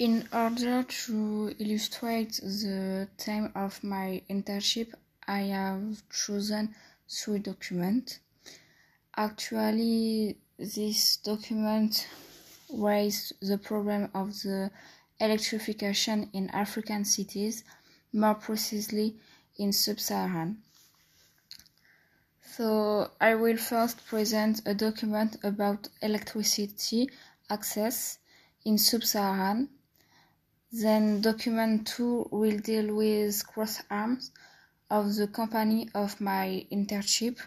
In order to illustrate the theme of my internship, I have chosen three documents. Actually, this document raised the problem of the electrification in African cities, more precisely in sub-Saharan. So I will first present a document about electricity access in sub-Saharan then document 2 will deal with cross arms of the company of my internship.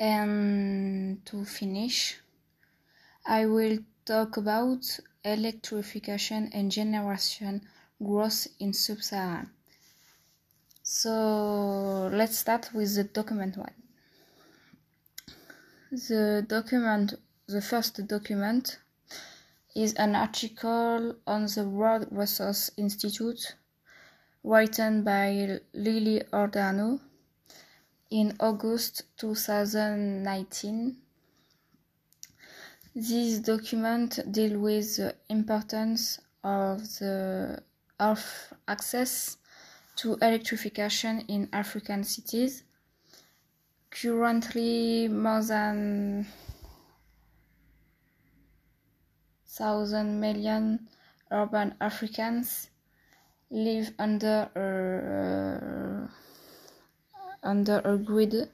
And to finish, I will talk about electrification and generation growth in sub-Saharan. So let's start with the document one. The document, the first document is an article on the World Resource Institute written by Lily Odarno in August 2019. This document deals with the importance of the of access to electrification in African cities. Currently, more than thousand million urban Africans live under a, uh, under a grid,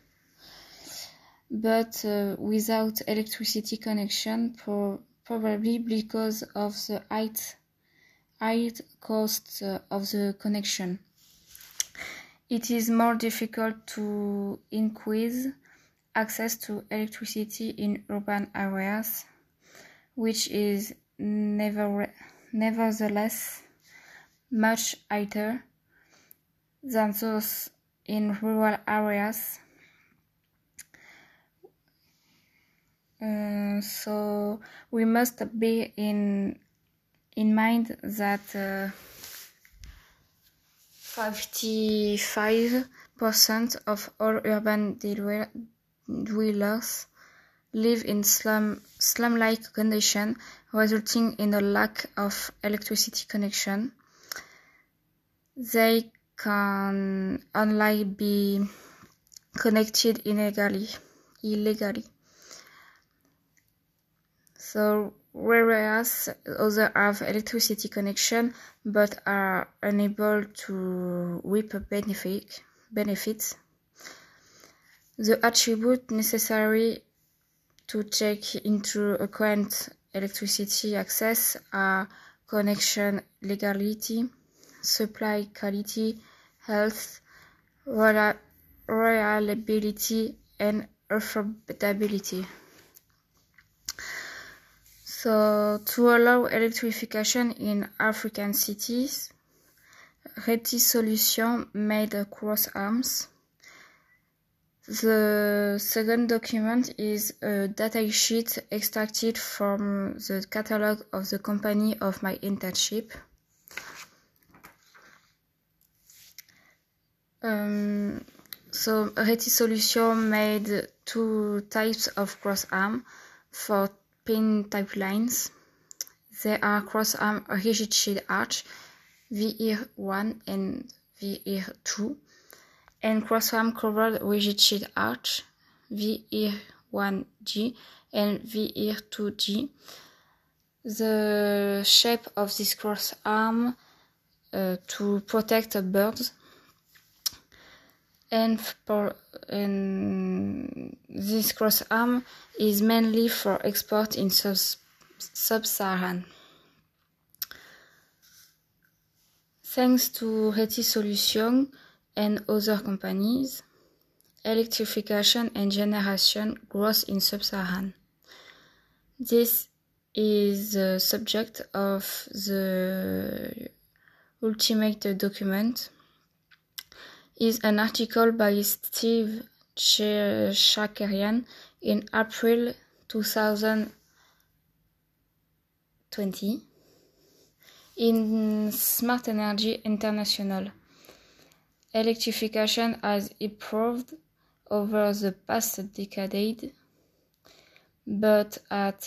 but uh, without electricity connection, pro- probably because of the height, height cost uh, of the connection. It is more difficult to increase access to electricity in urban areas which is never, nevertheless much higher than those in rural areas. Uh, so we must be in in mind that uh, 55% of all urban dwellers live in slum, slum-like conditions, resulting in a lack of electricity connection. They can only be connected illegally. illegally. So, whereas others have electricity connection but are unable to reap benefit, benefits, the attribute necessary to take into account electricity access are connection legality, supply quality, health, reliability, and affordability. So, to allow electrification in African cities, RETI Solution made across arms the second document is a datasheet extracted from the catalog of the company of my internship. Um, so Reti Solution made two types of cross-arm for pin type lines. They are cross-arm rigid sheet arch, VIR1 and VIR2 and cross-arm covered sheet arch VIR1G and VIR2G. The shape of this cross arm uh, to protect birds and for and this cross arm is mainly for export in sub-Saharan. Thanks to Reti Solution, and other companies, electrification and generation growth in sub-Saharan. This is the subject of the ultimate document is an article by Steve Shakarian in April 2020 in Smart Energy International. Electrification has improved over the past decade, but at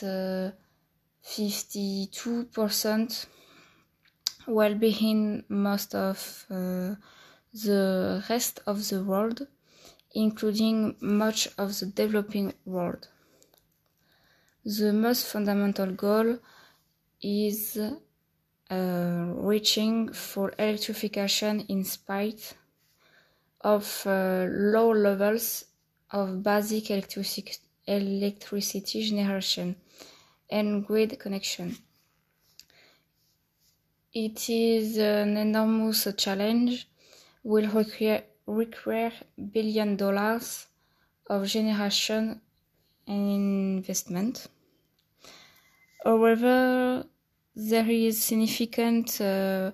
52% uh, well being most of uh, the rest of the world, including much of the developing world. The most fundamental goal is uh, reaching full electrification in spite of uh, low levels of basic electric electricity generation and grid connection. It is an enormous challenge, will require, require billion dollars of generation and investment. However, there is significant uh,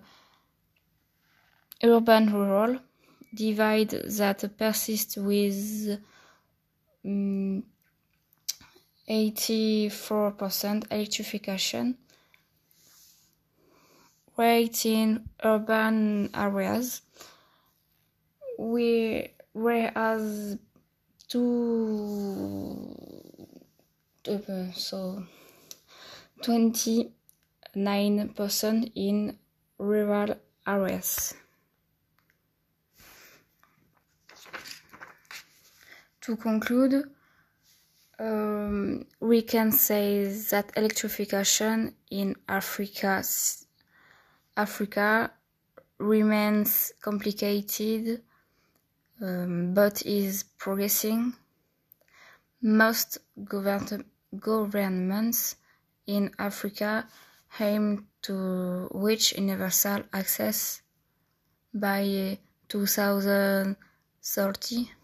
urban-rural divide that persists with um, 84% electrification rate in urban areas, we, whereas two, so 29% in rural areas. To conclude, um, we can say that electrification in Africa, Africa remains complicated, um, but is progressing. Most govern governments in Africa aim to reach universal access by 2030